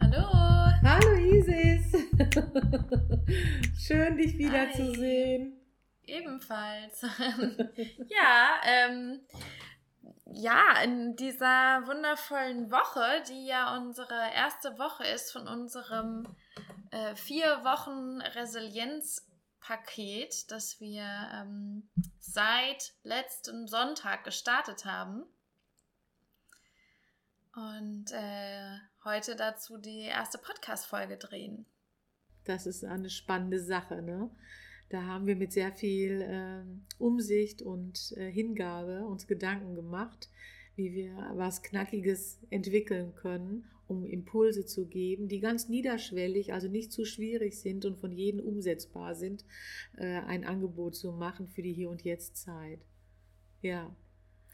Hallo. Hallo Isis. Schön, dich wiederzusehen. Ebenfalls. ja, ähm, ja, in dieser wundervollen Woche, die ja unsere erste Woche ist von unserem äh, vier Wochen Resilienzpaket, das wir ähm, seit letztem Sonntag gestartet haben. Und äh, heute dazu die erste Podcast-Folge drehen. Das ist eine spannende Sache, ne? Da haben wir mit sehr viel äh, Umsicht und äh, Hingabe uns Gedanken gemacht, wie wir was Knackiges entwickeln können, um Impulse zu geben, die ganz niederschwellig, also nicht zu schwierig sind und von jedem umsetzbar sind, äh, ein Angebot zu machen für die Hier- und Jetzt-Zeit. Ja.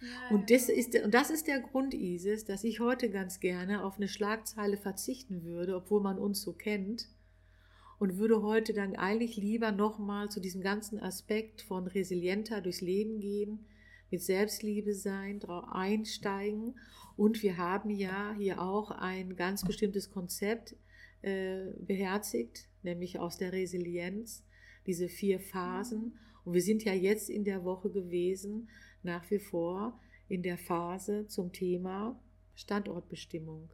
Ja, und, das ist, und das ist der Grund, Isis, dass ich heute ganz gerne auf eine Schlagzeile verzichten würde, obwohl man uns so kennt, und würde heute dann eigentlich lieber nochmal zu diesem ganzen Aspekt von resilienter durchs Leben gehen, mit Selbstliebe sein, drauf einsteigen. Und wir haben ja hier auch ein ganz bestimmtes Konzept äh, beherzigt, nämlich aus der Resilienz, diese vier Phasen. Und wir sind ja jetzt in der Woche gewesen, nach wie vor in der Phase zum Thema Standortbestimmung.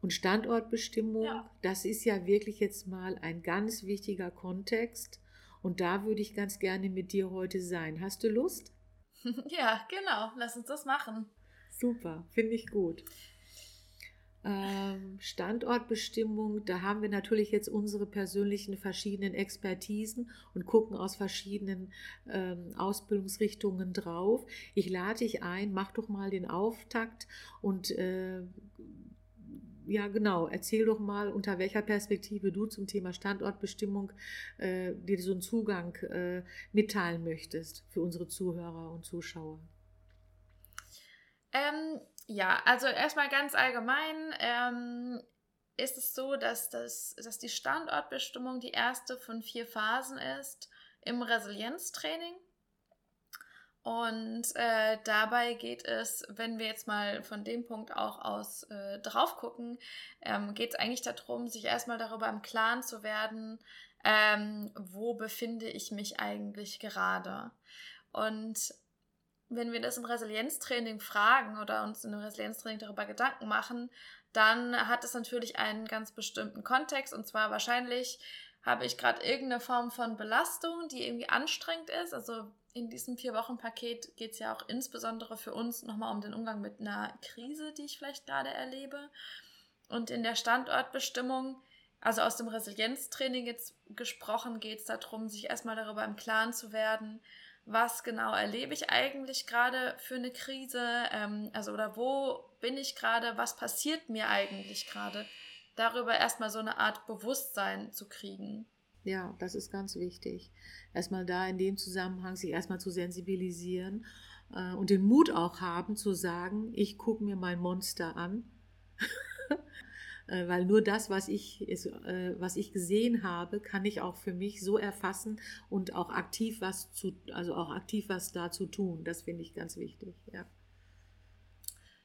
Und Standortbestimmung, ja. das ist ja wirklich jetzt mal ein ganz wichtiger Kontext. Und da würde ich ganz gerne mit dir heute sein. Hast du Lust? Ja, genau. Lass uns das machen. Super, finde ich gut. Ähm, Standortbestimmung, da haben wir natürlich jetzt unsere persönlichen verschiedenen Expertisen und gucken aus verschiedenen ähm, Ausbildungsrichtungen drauf. Ich lade dich ein, mach doch mal den Auftakt und äh, ja, genau. Erzähl doch mal, unter welcher Perspektive du zum Thema Standortbestimmung äh, dir so einen Zugang äh, mitteilen möchtest für unsere Zuhörer und Zuschauer. Ähm, ja, also erstmal ganz allgemein ähm, ist es so, dass, das, dass die Standortbestimmung die erste von vier Phasen ist im Resilienztraining. Und äh, dabei geht es, wenn wir jetzt mal von dem Punkt auch aus äh, drauf gucken, ähm, geht es eigentlich darum, sich erstmal darüber im Klaren zu werden, ähm, wo befinde ich mich eigentlich gerade. Und wenn wir das im Resilienztraining fragen oder uns in einem Resilienztraining darüber Gedanken machen, dann hat es natürlich einen ganz bestimmten Kontext und zwar wahrscheinlich habe ich gerade irgendeine Form von Belastung, die irgendwie anstrengend ist. Also in diesem Vier-Wochen-Paket geht es ja auch insbesondere für uns nochmal um den Umgang mit einer Krise, die ich vielleicht gerade erlebe. Und in der Standortbestimmung, also aus dem Resilienztraining jetzt gesprochen, geht es darum, sich erstmal darüber im Klaren zu werden, was genau erlebe ich eigentlich gerade für eine Krise, ähm, also oder wo bin ich gerade, was passiert mir eigentlich gerade, darüber erstmal so eine Art Bewusstsein zu kriegen. Ja, das ist ganz wichtig. Erstmal da in dem Zusammenhang sich erstmal zu sensibilisieren äh, und den Mut auch haben zu sagen, ich gucke mir mein Monster an. Äh, weil nur das, was ich, äh, was ich gesehen habe, kann ich auch für mich so erfassen und auch aktiv was zu, also auch aktiv was dazu tun. Das finde ich ganz wichtig, ja.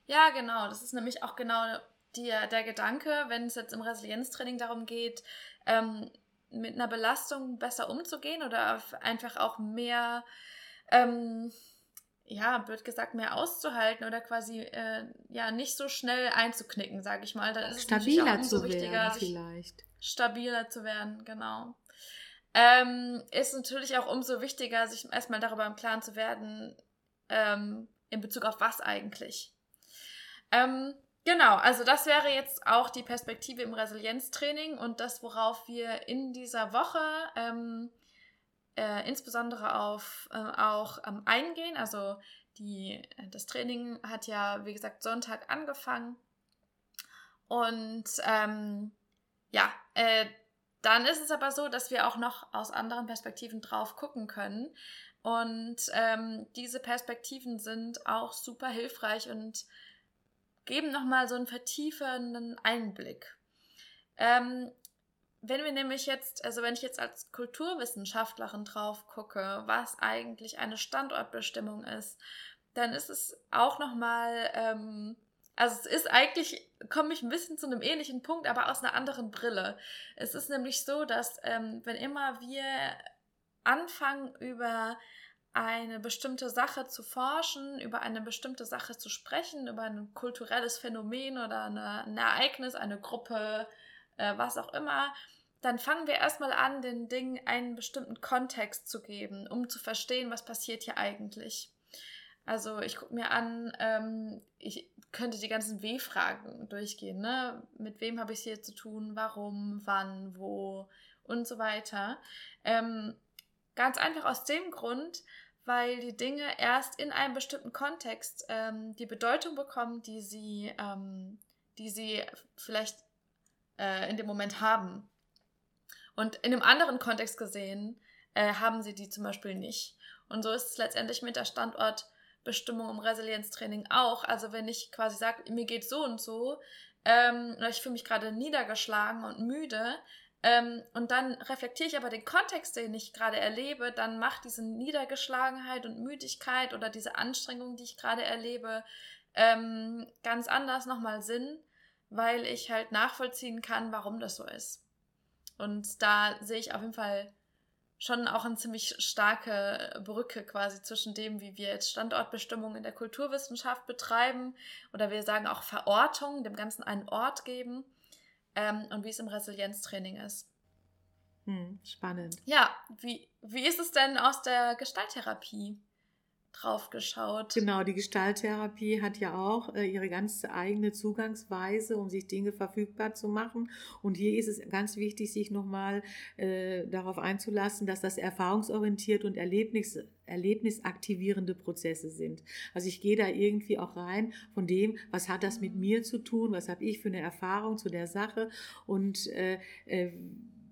Ja, genau. Das ist nämlich auch genau die, der Gedanke, wenn es jetzt im Resilienztraining darum geht, ähm, mit einer Belastung besser umzugehen oder einfach auch mehr ähm, ja, blöd gesagt, mehr auszuhalten oder quasi äh, ja nicht so schnell einzuknicken, sage ich mal. Dann ist stabiler es zu werden, vielleicht. Stabiler zu werden, genau. Ähm, ist natürlich auch umso wichtiger, sich erstmal darüber im Klaren zu werden, ähm, in Bezug auf was eigentlich. Ähm, genau, also das wäre jetzt auch die Perspektive im Resilienztraining und das, worauf wir in dieser Woche ähm, äh, insbesondere auf äh, auch ähm, eingehen. Also die, das Training hat ja, wie gesagt, Sonntag angefangen. Und ähm, ja, äh, dann ist es aber so, dass wir auch noch aus anderen Perspektiven drauf gucken können. Und ähm, diese Perspektiven sind auch super hilfreich und geben nochmal so einen vertiefenden Einblick. Ähm, wenn wir nämlich jetzt, also wenn ich jetzt als Kulturwissenschaftlerin drauf gucke, was eigentlich eine Standortbestimmung ist, dann ist es auch nochmal, ähm, also es ist eigentlich, komme ich ein bisschen zu einem ähnlichen Punkt, aber aus einer anderen Brille. Es ist nämlich so, dass ähm, wenn immer wir anfangen über eine bestimmte Sache zu forschen, über eine bestimmte Sache zu sprechen, über ein kulturelles Phänomen oder eine, ein Ereignis, eine Gruppe, äh, was auch immer, dann fangen wir erstmal an, den Dingen einen bestimmten Kontext zu geben, um zu verstehen, was passiert hier eigentlich. Also ich gucke mir an, ähm, ich könnte die ganzen W-Fragen durchgehen. Ne? Mit wem habe ich es hier zu tun? Warum? Wann? Wo? Und so weiter. Ähm, ganz einfach aus dem Grund, weil die Dinge erst in einem bestimmten Kontext ähm, die Bedeutung bekommen, die sie, ähm, die sie vielleicht äh, in dem Moment haben. Und in einem anderen Kontext gesehen äh, haben sie die zum Beispiel nicht. Und so ist es letztendlich mit der Standortbestimmung im Resilienztraining auch. Also wenn ich quasi sage, mir geht so und so, ähm, oder ich fühle mich gerade niedergeschlagen und müde, ähm, und dann reflektiere ich aber den Kontext, den ich gerade erlebe, dann macht diese Niedergeschlagenheit und Müdigkeit oder diese Anstrengung, die ich gerade erlebe, ähm, ganz anders nochmal Sinn, weil ich halt nachvollziehen kann, warum das so ist. Und da sehe ich auf jeden Fall schon auch eine ziemlich starke Brücke quasi zwischen dem, wie wir jetzt Standortbestimmung in der Kulturwissenschaft betreiben oder wir sagen auch Verortung, dem Ganzen einen Ort geben ähm, und wie es im Resilienztraining ist. Hm, spannend. Ja, wie, wie ist es denn aus der Gestalttherapie? Drauf geschaut. Genau, die Gestalttherapie hat ja auch äh, ihre ganz eigene Zugangsweise, um sich Dinge verfügbar zu machen. Und hier ist es ganz wichtig, sich nochmal äh, darauf einzulassen, dass das erfahrungsorientiert und Erlebnis, erlebnisaktivierende Prozesse sind. Also ich gehe da irgendwie auch rein von dem, was hat das mit mir zu tun, was habe ich für eine Erfahrung zu der Sache und äh, äh,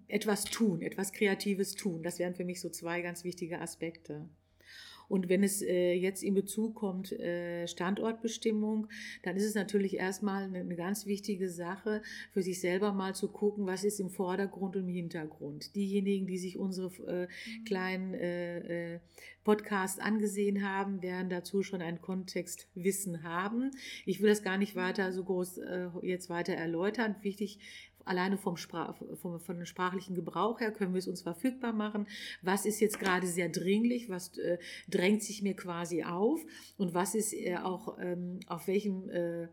etwas tun, etwas Kreatives tun. Das wären für mich so zwei ganz wichtige Aspekte. Und wenn es äh, jetzt in Bezug kommt, äh, Standortbestimmung, dann ist es natürlich erstmal eine, eine, ganz wichtige Sache, für sich selber mal zu gucken, was ist im Vordergrund und im Hintergrund. Diejenigen, die sich unsere äh, mhm. kleinen äh, äh, Podcasts angesehen haben, werden dazu schon ein Kontextwissen haben. Ich will das gar nicht weiter so groß äh, jetzt weiter erläutern. Wichtig alleine vom, Sprach, vom, sprachlichen Gebrauch her können wir es uns verfügbar machen. Was ist jetzt gerade sehr dringlich? Was äh, drängt sich mir quasi auf? Und was ist äh, auch, ähm, auf welchem äh,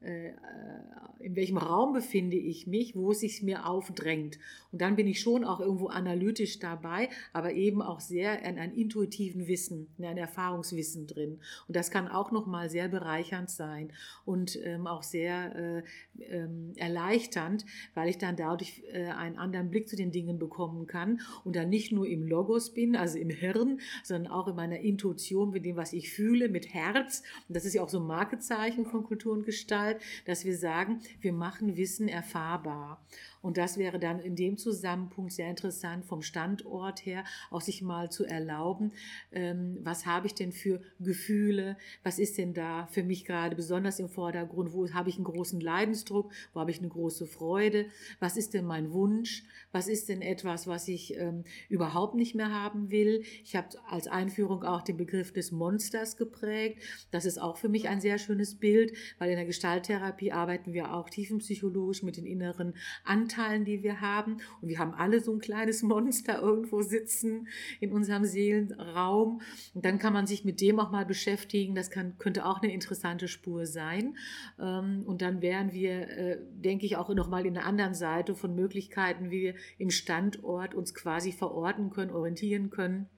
in welchem Raum befinde ich mich, wo es sich mir aufdrängt. Und dann bin ich schon auch irgendwo analytisch dabei, aber eben auch sehr in einem intuitiven Wissen, in einem Erfahrungswissen drin. Und das kann auch nochmal sehr bereichernd sein und ähm, auch sehr äh, ähm, erleichternd, weil ich dann dadurch äh, einen anderen Blick zu den Dingen bekommen kann und dann nicht nur im Logos bin, also im Hirn, sondern auch in meiner Intuition, mit dem, was ich fühle, mit Herz. Und das ist ja auch so ein Markezeichen von Kultur und Gestalt Vielfalt, dass wir sagen, wir machen Wissen erfahrbar. Und das wäre dann in dem Zusammenpunkt sehr interessant vom Standort her, auch sich mal zu erlauben, ähm, was habe ich denn für Gefühle, was ist denn da für mich gerade besonders im Vordergrund, wo habe ich einen großen Leidensdruck, wo habe ich eine große Freude, was ist denn mein Wunsch, was ist denn etwas, was ich ähm, überhaupt nicht mehr haben will. Ich habe als Einführung auch den Begriff des Monsters geprägt. Das ist auch für mich ein sehr schönes Bild, weil in der Gestalttherapie arbeiten wir auch tiefenpsychologisch mit den inneren Anteilen Anteilen, die wir haben. Und wir haben alle so ein kleines Monster irgendwo sitzen in unserem Seelenraum. Und dann kann man sich mit dem auch mal beschäftigen. Das kann, könnte auch eine interessante Spur sein. Ähm, und dann wären wir, äh, denke ich, auch nochmal in der anderen Seite von Möglichkeiten, wie wir im Standort uns quasi verorten können, orientieren können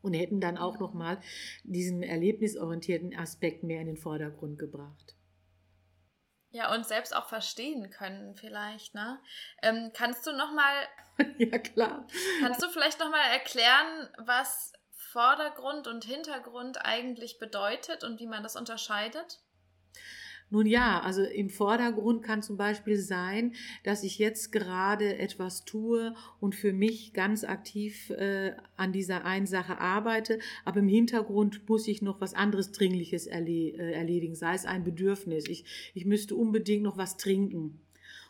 und hätten dann auch nochmal diesen erlebnisorientierten Aspekt mehr in den Vordergrund gebracht. Ja, und selbst auch verstehen können vielleicht, ne? Ähm, kannst du noch mal... ja, klar. Kannst du vielleicht noch mal erklären, was Vordergrund und Hintergrund eigentlich bedeutet und wie man das unterscheidet? Nun ja, also im Vordergrund kann zum Beispiel sein, dass ich jetzt gerade etwas tue und für mich ganz aktiv äh, an dieser einen Sache arbeite, aber im Hintergrund muss ich noch was anderes Dringliches äh, erledigen, sei es ein Bedürfnis. Ich, ich müsste unbedingt noch was trinken.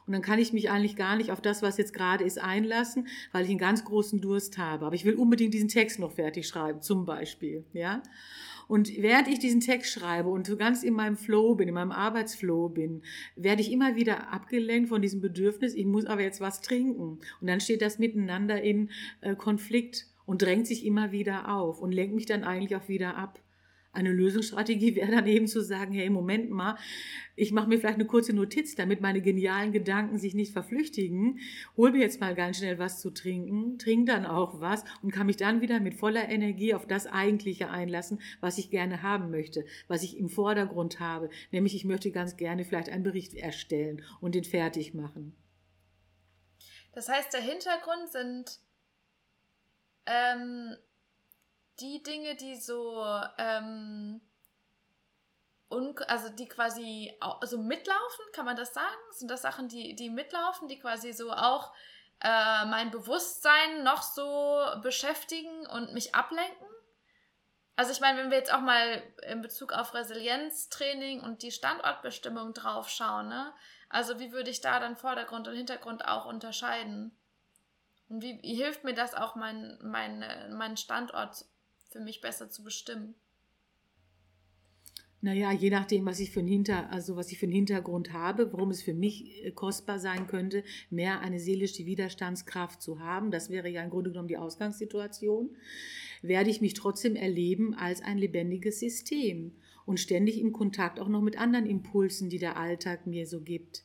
Und dann kann ich mich eigentlich gar nicht auf das, was jetzt gerade ist, einlassen, weil ich einen ganz großen Durst habe. Aber ich will unbedingt diesen Text noch fertig schreiben, zum Beispiel, ja. Und während ich diesen Text schreibe und so ganz in meinem Flow bin, in meinem Arbeitsflow bin, werde ich immer wieder abgelenkt von diesem Bedürfnis, ich muss aber jetzt was trinken. Und dann steht das miteinander in äh, Konflikt und drängt sich immer wieder auf und lenkt mich dann eigentlich auch wieder ab. Eine Lösungsstrategie wäre dann eben zu sagen, hey, Moment mal, ich mache mir vielleicht eine kurze Notiz, damit meine genialen Gedanken sich nicht verflüchtigen, hol mir jetzt mal ganz schnell was zu trinken, trink dann auch was und kann mich dann wieder mit voller Energie auf das Eigentliche einlassen, was ich gerne haben möchte, was ich im Vordergrund habe, nämlich ich möchte ganz gerne vielleicht einen Bericht erstellen und den fertig machen. Das heißt, der Hintergrund sind ähm, die Dinge, die so, ähm, also die quasi also mitlaufen, kann man das sagen? Sind das Sachen, die, die mitlaufen, die quasi so auch äh, mein Bewusstsein noch so beschäftigen und mich ablenken? Also ich meine, wenn wir jetzt auch mal in Bezug auf Resilienztraining und die Standortbestimmung drauf schauen, ne? Also wie würde ich da dann Vordergrund und Hintergrund auch unterscheiden? Und wie, wie hilft mir das auch, mein, mein, meinen Standort für mich besser zu bestimmen? Naja, je nachdem, was ich für einen Hinter, also was ich für einen Hintergrund habe, warum es für mich äh, kostbar sein könnte, mehr eine seelische Widerstandskraft zu haben, das wäre ja im Grunde genommen die Ausgangssituation, werde ich mich trotzdem erleben als ein lebendiges System und ständig im Kontakt auch noch mit anderen Impulsen, die der Alltag mir so gibt.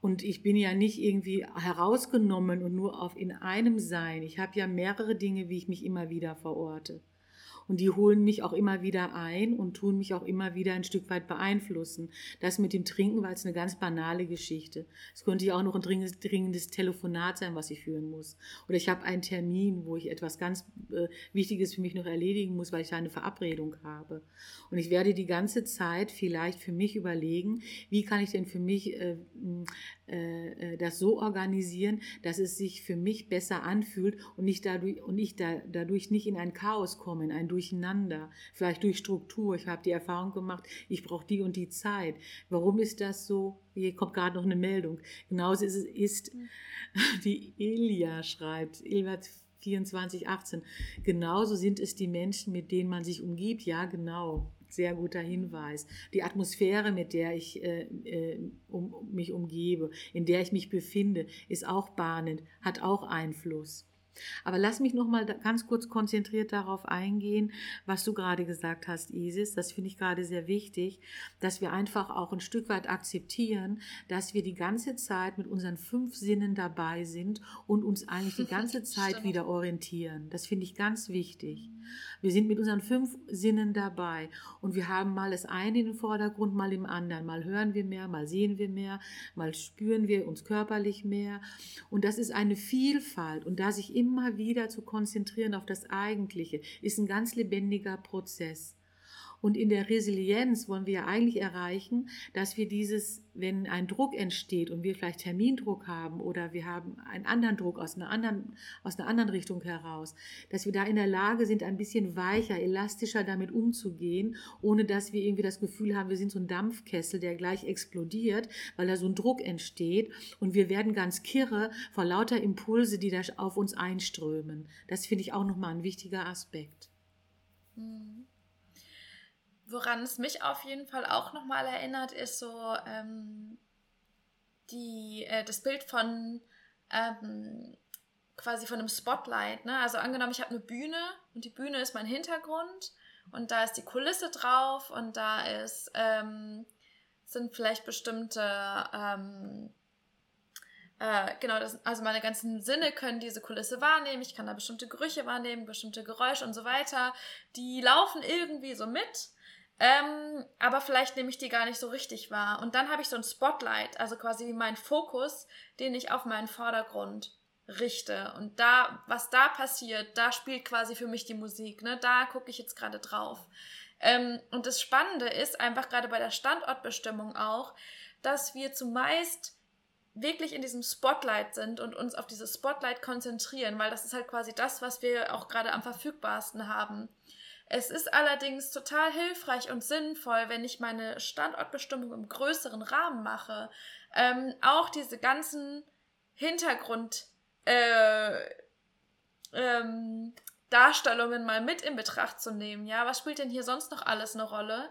Und ich bin ja nicht irgendwie herausgenommen und nur auf in einem Sein. Ich habe ja mehrere Dinge, wie ich mich immer wieder verorte. Und die holen mich auch immer wieder ein und tun mich auch immer wieder ein Stück weit beeinflussen. Das mit dem Trinken war jetzt eine ganz banale Geschichte. Es könnte ja auch noch ein dringendes, dringendes Telefonat sein, was ich führen muss. Oder ich habe einen Termin, wo ich etwas ganz äh, Wichtiges für mich noch erledigen muss, weil ich da eine Verabredung habe. Und ich werde die ganze Zeit vielleicht für mich überlegen, wie kann ich denn für mich äh, äh, äh, das so organisieren, dass es sich für mich besser anfühlt und nicht dadurch und ich da, dadurch nicht in ein Chaos komme, in ein Durcheinander, vielleicht durch Struktur. Ich habe die Erfahrung gemacht, ich brauche die und die Zeit. Warum ist das so? Hier kommt gerade noch eine Meldung. Genauso ist es ist die Elia schreibt, Elia 24, 18. Genauso sind es die Menschen, mit denen man sich umgibt. Ja, genau. Sehr guter Hinweis. Die Atmosphäre, mit der ich äh, äh, um, mich umgebe, in der ich mich befinde, ist auch bahnend, hat auch Einfluss. Aber lass mich noch mal ganz kurz konzentriert darauf eingehen, was du gerade gesagt hast, Isis. Das finde ich gerade sehr wichtig, dass wir einfach auch ein Stück weit akzeptieren, dass wir die ganze Zeit mit unseren fünf Sinnen dabei sind und uns eigentlich die ganze Zeit wieder orientieren. Das finde ich ganz wichtig. Wir sind mit unseren fünf Sinnen dabei und wir haben mal das eine in den Vordergrund, mal im anderen. Mal hören wir mehr, mal sehen wir mehr, mal spüren wir uns körperlich mehr. Und das ist eine Vielfalt und da sich immer wieder zu konzentrieren auf das Eigentliche, ist ein ganz lebendiger Prozess. Und in der Resilienz wollen wir ja eigentlich erreichen, dass wir dieses, wenn ein Druck entsteht und wir vielleicht Termindruck haben oder wir haben einen anderen Druck aus einer anderen, aus einer anderen Richtung heraus, dass wir da in der Lage sind, ein bisschen weicher, elastischer damit umzugehen, ohne dass wir irgendwie das Gefühl haben, wir sind so ein Dampfkessel, der gleich explodiert, weil da so ein Druck entsteht und wir werden ganz kirre vor lauter Impulse, die da auf uns einströmen. Das finde ich auch nochmal ein wichtiger Aspekt. Mhm. Woran es mich auf jeden Fall auch nochmal erinnert, ist so ähm, die, äh, das Bild von ähm, quasi von einem Spotlight. Ne? Also angenommen, ich habe eine Bühne und die Bühne ist mein Hintergrund und da ist die Kulisse drauf und da ist, ähm, sind vielleicht bestimmte, ähm, äh, genau, das, also meine ganzen Sinne können diese Kulisse wahrnehmen. Ich kann da bestimmte Gerüche wahrnehmen, bestimmte Geräusche und so weiter. Die laufen irgendwie so mit. Ähm, aber vielleicht nehme ich die gar nicht so richtig wahr. Und dann habe ich so ein Spotlight, also quasi mein Fokus, den ich auf meinen Vordergrund richte. Und da, was da passiert, da spielt quasi für mich die Musik. Ne? Da gucke ich jetzt gerade drauf. Ähm, und das Spannende ist einfach gerade bei der Standortbestimmung auch, dass wir zumeist wirklich in diesem Spotlight sind und uns auf dieses Spotlight konzentrieren, weil das ist halt quasi das, was wir auch gerade am verfügbarsten haben. Es ist allerdings total hilfreich und sinnvoll, wenn ich meine Standortbestimmung im größeren Rahmen mache, ähm, auch diese ganzen Hintergrund äh, ähm, mal mit in Betracht zu nehmen. Ja, was spielt denn hier sonst noch alles eine Rolle?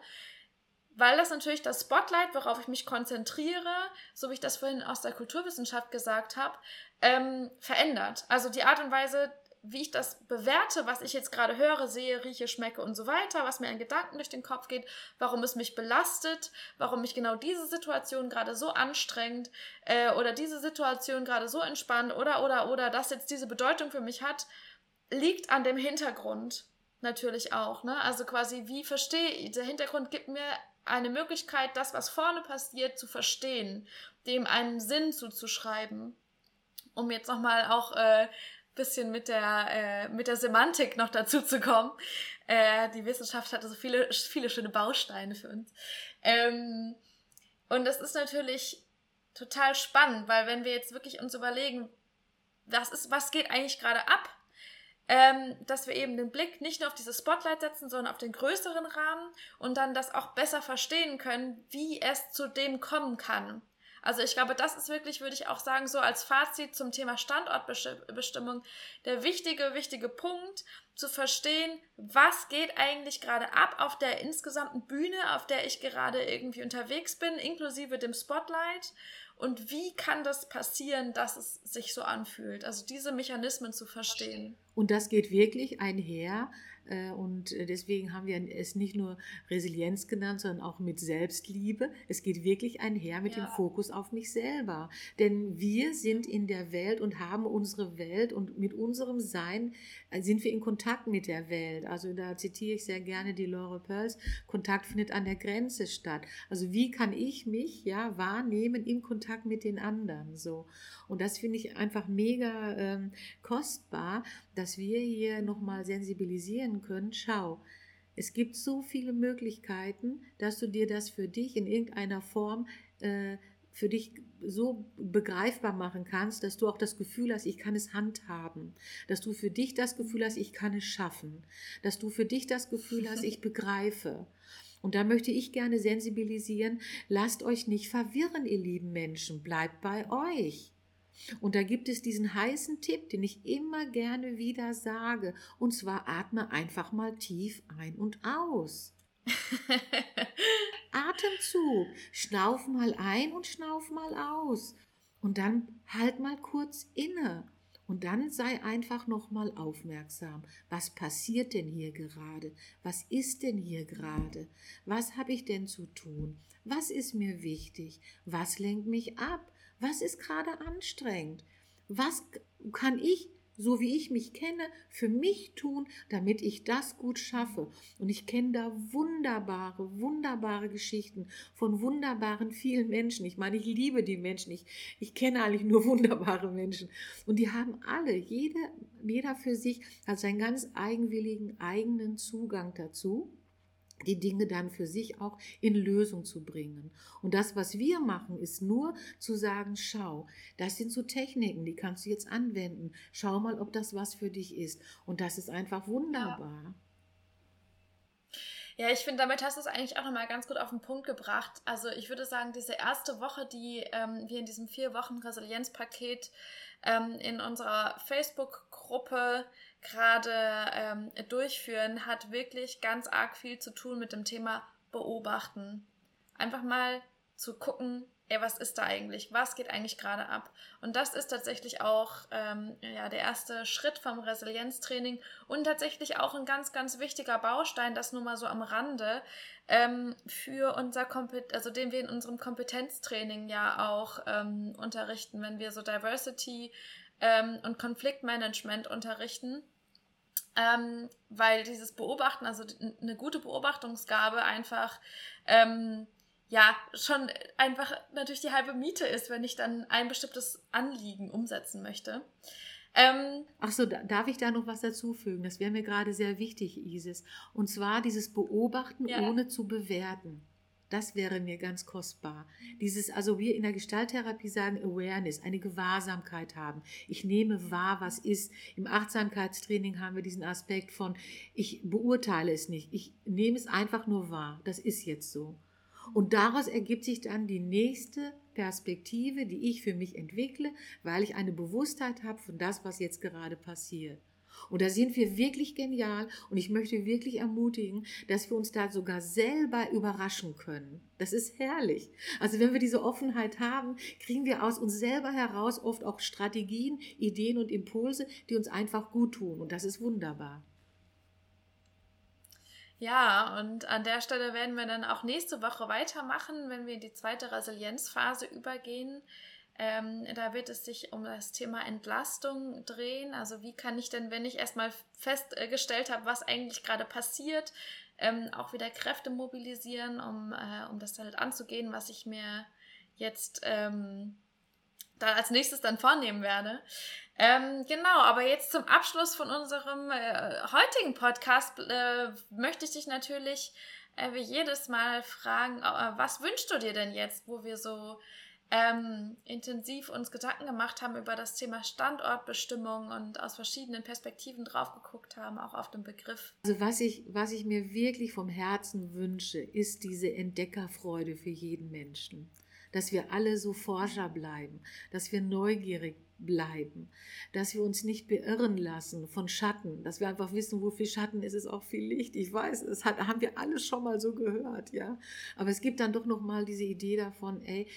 Weil das natürlich das Spotlight, worauf ich mich konzentriere, so wie ich das vorhin aus der Kulturwissenschaft gesagt habe, ähm, verändert. Also die Art und Weise, wie ich das bewerte, was ich jetzt gerade höre, sehe, rieche, schmecke und so weiter, was mir an Gedanken durch den Kopf geht, warum es mich belastet, warum mich genau diese Situation gerade so anstrengt äh, oder diese Situation gerade so entspannt oder oder oder das jetzt diese Bedeutung für mich hat, liegt an dem Hintergrund natürlich auch. Ne? Also quasi, wie verstehe ich, der Hintergrund gibt mir eine Möglichkeit, das, was vorne passiert, zu verstehen, dem einen Sinn zuzuschreiben um jetzt nochmal auch äh, bisschen mit der, äh, mit der Semantik noch dazu zu kommen. Äh, die Wissenschaft hatte so viele, viele schöne Bausteine für uns. Ähm, und das ist natürlich total spannend, weil wenn wir jetzt wirklich uns überlegen, was ist, was geht eigentlich gerade ab, ähm, dass wir eben den Blick nicht nur auf dieses Spotlight setzen, sondern auf den größeren Rahmen und dann das auch besser verstehen können, wie es zu dem kommen kann. Also ich glaube, das ist wirklich, würde ich auch sagen, so als Fazit zum Thema Standortbestimmung der wichtige, wichtige Punkt, zu verstehen, was geht eigentlich gerade ab auf der insgesamten Bühne, auf der ich gerade irgendwie unterwegs bin, inklusive dem Spotlight. Und wie kann das passieren, dass es sich so anfühlt? Also diese Mechanismen zu verstehen. Und das geht wirklich einher und äh, deswegen haben wir es nicht nur Resilienz genannt, sondern auch mit Selbstliebe. Es geht wirklich einher mit ja. dem Fokus auf mich selber. Denn wir sind in der Welt und haben unsere Welt und mit unserem Sein äh, sind wir in Kontakt mit der Welt. Also da zitiere ich sehr gerne die Laura Pearls. Kontakt findet an der Grenze statt. Also wie kann ich mich ja wahrnehmen im Kontakt mit den anderen so? Und das finde ich einfach mega ähm, kostbar, dass wir hier nochmal sensibilisieren können. Schau, es gibt so viele Möglichkeiten, dass du dir das für dich in irgendeiner Form äh, für dich so begreifbar machen kannst, dass du auch das Gefühl hast, ich kann es handhaben, dass du für dich das Gefühl hast, ich kann es schaffen, dass du für dich das Gefühl hast, ich begreife. Und da möchte ich gerne sensibilisieren, lasst euch nicht verwirren, ihr lieben Menschen, bleibt bei euch. Und da gibt es diesen heißen Tipp, den ich immer gerne wieder sage. Und zwar atme einfach mal tief ein und aus. Atemzug. Schnauf mal ein und schnauf mal aus. Und dann halt mal kurz inne. Und dann sei einfach noch mal aufmerksam. Was passiert denn hier gerade? Was ist denn hier gerade? Was habe ich denn zu tun? Was ist mir wichtig? Was lenkt mich ab? Was ist gerade anstrengend? Was kann ich, so wie ich mich kenne, für mich tun, damit ich das gut schaffe? Und ich kenne da wunderbare, wunderbare Geschichten von wunderbaren vielen Menschen. Ich meine, ich liebe die Menschen. Ich, ich kenne eigentlich nur wunderbare Menschen. Und die haben alle, jeder, jeder für sich hat seinen ganz eigenwilligen, eigenen Zugang dazu die Dinge dann für sich auch in Lösung zu bringen. Und das, was wir machen, ist nur zu sagen, schau, das sind so Techniken, die kannst du jetzt anwenden. Schau mal, ob das was für dich ist. Und das ist einfach wunderbar. Ja. Ja, ich finde, damit hast du es eigentlich auch nochmal ganz gut auf den Punkt gebracht. Also ich würde sagen, diese erste Woche, die ähm, wir in diesem vier Wochen Resilienzpaket ähm, in unserer Facebook-Gruppe gerade ähm, durchführen, hat wirklich ganz arg viel zu tun mit dem Thema Beobachten. Einfach mal zu gucken, ey, was ist da eigentlich? Was geht eigentlich gerade ab? Und das ist tatsächlich auch ähm, ja, der erste Schritt vom Resilienztraining und tatsächlich auch ein ganz, ganz wichtiger Baustein, das nur mal so am Rande, ähm, für unser Kompet also den wir in unserem Kompetenztraining ja auch ähm, unterrichten, wenn wir so Diversity ähm, und Konfliktmanagement unterrichten. Ähm, weil dieses Beobachten, also eine gute Beobachtungsgabe einfach ähm, ja schon einfach natürlich die halbe Miete ist, wenn ich dann ein bestimmtes Anliegen umsetzen möchte. Ähm, Ach so, da, darf ich da noch was dazufügen? Das wäre mir gerade sehr wichtig, Isis. Und zwar dieses Beobachten ja. ohne zu bewerten. Das wäre mir ganz kostbar. Dieses, also wir in der Gestalttherapie sagen Awareness, eine Gewahrsamkeit haben. Ich nehme wahr, was ist. Im Achtsamkeitstraining haben wir diesen Aspekt von, ich beurteile es nicht. Ich nehme es einfach nur wahr. Das ist jetzt so. Und daraus ergibt sich dann die nächste Perspektive, die ich für mich entwickle, weil ich eine Bewusstheit habe von das, was jetzt gerade passiert. Und da sind wir wirklich genial und ich möchte wirklich ermutigen, dass wir uns da sogar selber überraschen können. Das ist herrlich. Also wenn wir diese Offenheit haben, kriegen wir aus uns selber heraus oft auch Strategien, Ideen und Impulse, die uns einfach gut tun. Und das ist wunderbar. Ja, und an der Stelle werden wir dann auch nächste Woche weitermachen, wenn wir in die zweite Resilienzphase übergehen. Ähm, da wird es sich um das Thema Entlastung drehen. Also wie kann ich denn, wenn ich erstmal festgestellt habe, was eigentlich gerade passiert, ähm, auch wieder Kräfte mobilisieren, um, äh, um das halt anzugehen, was ich mir jetzt ähm, da als nächstes dann vornehmen werde. Ähm, genau, aber jetzt zum Abschluss von unserem äh, heutigen Podcast äh, möchte ich dich natürlich äh, wie jedes Mal fragen, äh, was wünschst du dir denn jetzt, wo wir so ähm, intensiv uns Gedanken gemacht haben über das Thema Standortbestimmung und aus verschiedenen Perspektiven drauf geguckt haben, auch auf den Begriff. Also was ich, was ich mir wirklich vom Herzen wünsche, ist diese Entdeckerfreude für jeden Menschen. Dass wir alle so Forscher bleiben, dass wir neugierig bleiben, dass wir uns nicht beirren lassen von Schatten, dass wir einfach wissen, wo viel Schatten ist, ist auch viel Licht. Ich weiß, das hat, haben wir alle schon mal so gehört, ja. Aber es gibt dann doch noch mal diese Idee davon, ey,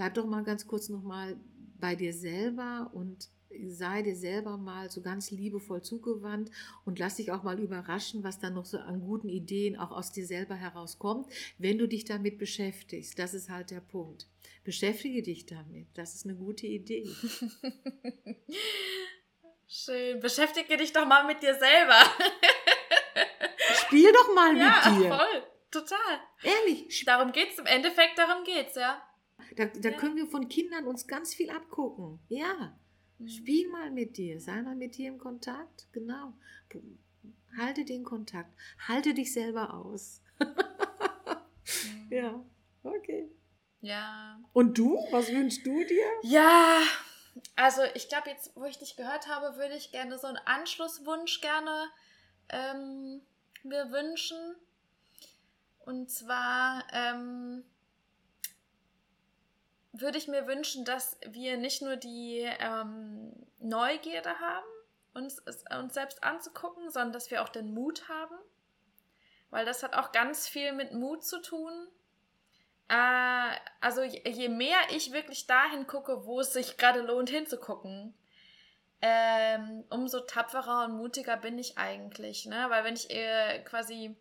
bleib doch mal ganz kurz noch mal bei dir selber und sei dir selber mal so ganz liebevoll zugewandt und lass dich auch mal überraschen, was dann noch so an guten Ideen auch aus dir selber herauskommt, wenn du dich damit beschäftigst. Das ist halt der Punkt. Beschäftige dich damit. Das ist eine gute Idee. Schön. Beschäftige dich doch mal mit dir selber. Spiel doch mal ja, mit dir. Ja, voll. Total. Ehrlich. Darum geht's im Endeffekt, darum geht's, ja. Da, da ja. können wir von Kindern uns ganz viel abgucken. Ja. Mhm. Spiel mal mit dir. Sei mal mit dir im Kontakt. Genau. Halte den Kontakt. Halte dich selber aus. mhm. Ja. Okay. Ja. Und du? Was wünschst du dir? Ja, also ich glaube jetzt, wo ich dich gehört habe, würde ich gerne so einen Anschlusswunsch gerne ähm, mir wünschen. Und zwar ähm, würde ich mir wünschen, dass wir nicht nur die ähm, Neugierde haben, uns, uns selbst anzugucken, sondern dass wir auch den Mut haben. Weil das hat auch ganz viel mit Mut zu tun äh, also je, je, mehr ich wirklich dahin gucke, wo es sich gerade lohnt hinzugucken, ähm, umso tapferer und mutiger bin ich eigentlich. Ne? Weil wenn ich äh, quasi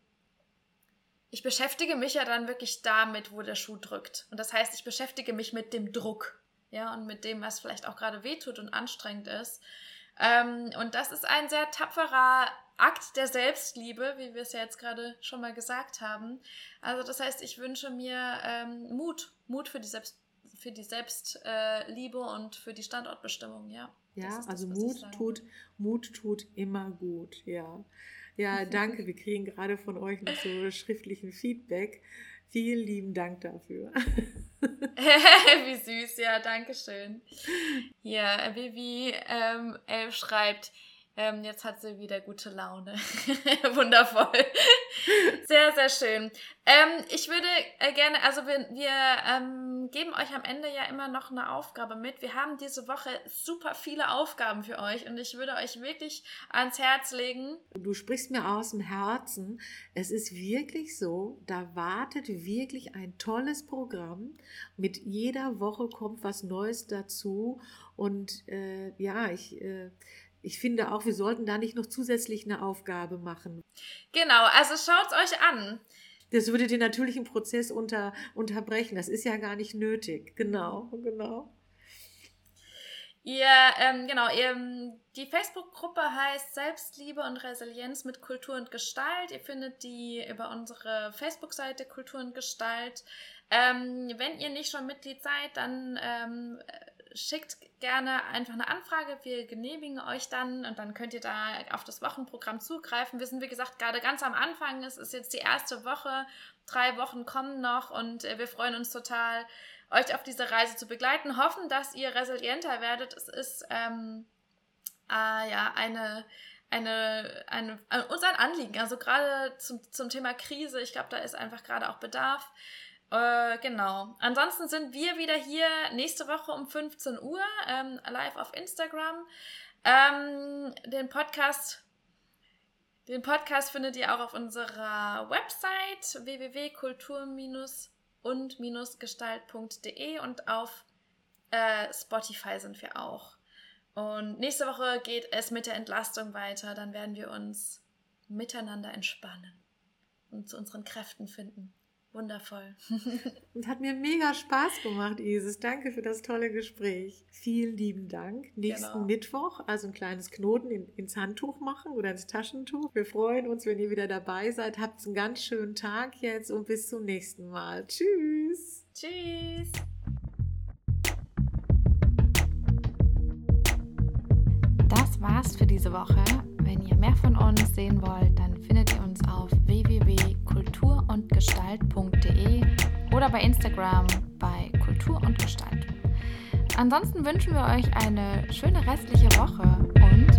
ich beschäftige mich ja dann wirklich damit, wo der Schuh drückt. Und das heißt, ich beschäftige mich mit dem Druck, ja, und mit dem, was vielleicht auch gerade wehtut und anstrengend ist. Ähm, und das ist ein sehr tapferer Akt der Selbstliebe, wie wir es ja jetzt gerade schon mal gesagt haben. Also das heißt, ich wünsche mir ähm, Mut, Mut für die Selbst für die Selbstliebe äh, und für die Standortbestimmung, ja. Ja, das also das, Mut tut, Mut tut immer gut, ja. Ja, danke. Wir kriegen gerade von euch noch so schriftlichen Feedback. Vielen lieben Dank dafür. Wie süß, ja, danke schön. Ja, Vivi ähm, schreibt, ähm, jetzt hat sie wieder gute Laune. Wundervoll. Sehr, sehr schön. Ähm, ich würde äh, gerne, also wir, wir ähm, geben euch am Ende ja immer noch eine Aufgabe mit. Wir haben diese Woche super viele Aufgaben für euch und ich würde euch wirklich ans Herz legen. Du sprichst mir aus dem Herzen. Es ist wirklich so, da wartet wirklich ein tolles Programm. Mit jeder Woche kommt was Neues dazu und äh, ja, ich. Äh, ich finde auch, wir sollten da nicht noch zusätzlich eine Aufgabe machen. Genau, also schaut es euch an. Das würde den natürlichen Prozess unter, unterbrechen. Das ist ja gar nicht nötig. Genau, genau. Ihr, ähm, genau, ihr, die Facebook-Gruppe heißt Selbstliebe und Resilienz mit Kultur und Gestalt. Ihr findet die über unsere Facebook-Seite Kultur und Gestalt. Ähm, wenn ihr nicht schon Mitglied seid, dann ähm, schickt gerne einfach eine Anfrage. Wir genehmigen euch dann und dann könnt ihr da auf das Wochenprogramm zugreifen. Wir sind, wie gesagt, gerade ganz am Anfang. Es ist jetzt die erste Woche. Drei Wochen kommen noch und äh, wir freuen uns total, euch auf diese Reise zu begleiten. Hoffen, dass ihr resilienter werdet. Es ist ähm, äh, ja eine eine, eine, eine, uns ein Anliegen. Also gerade zum, zum Thema Krise, ich glaube, da ist einfach gerade auch Bedarf. Äh, genau. Ansonsten sind wir wieder hier nächste Woche um 15 Uhr ähm, live auf Instagram. Ähm, den Podcast den Podcast findet ihr auch auf unserer Website www.kultur-und-gestalt.de und auf äh, Spotify sind wir auch. Und nächste Woche geht es mit der Entlastung weiter. Dann werden wir uns miteinander entspannen und zu unseren Kräften finden. Wundervoll. und hat mir mega Spaß gemacht, Isis. Danke für das tolle Gespräch. Vielen lieben Dank. Nächsten genau. Mittwoch, also ein kleines Knoten in, ins Handtuch machen oder ins Taschentuch. Wir freuen uns, wenn ihr wieder dabei seid. Habt einen ganz schönen Tag jetzt und bis zum nächsten Mal. Tschüss. Tschüss. Das war's für diese Woche. Wenn ihr mehr von uns sehen wollt, dann findet ihr uns auf www.kulturundgestalt.de oder bei Instagram bei Kultur und Gestalt. Ansonsten wünschen wir euch eine schöne restliche Woche und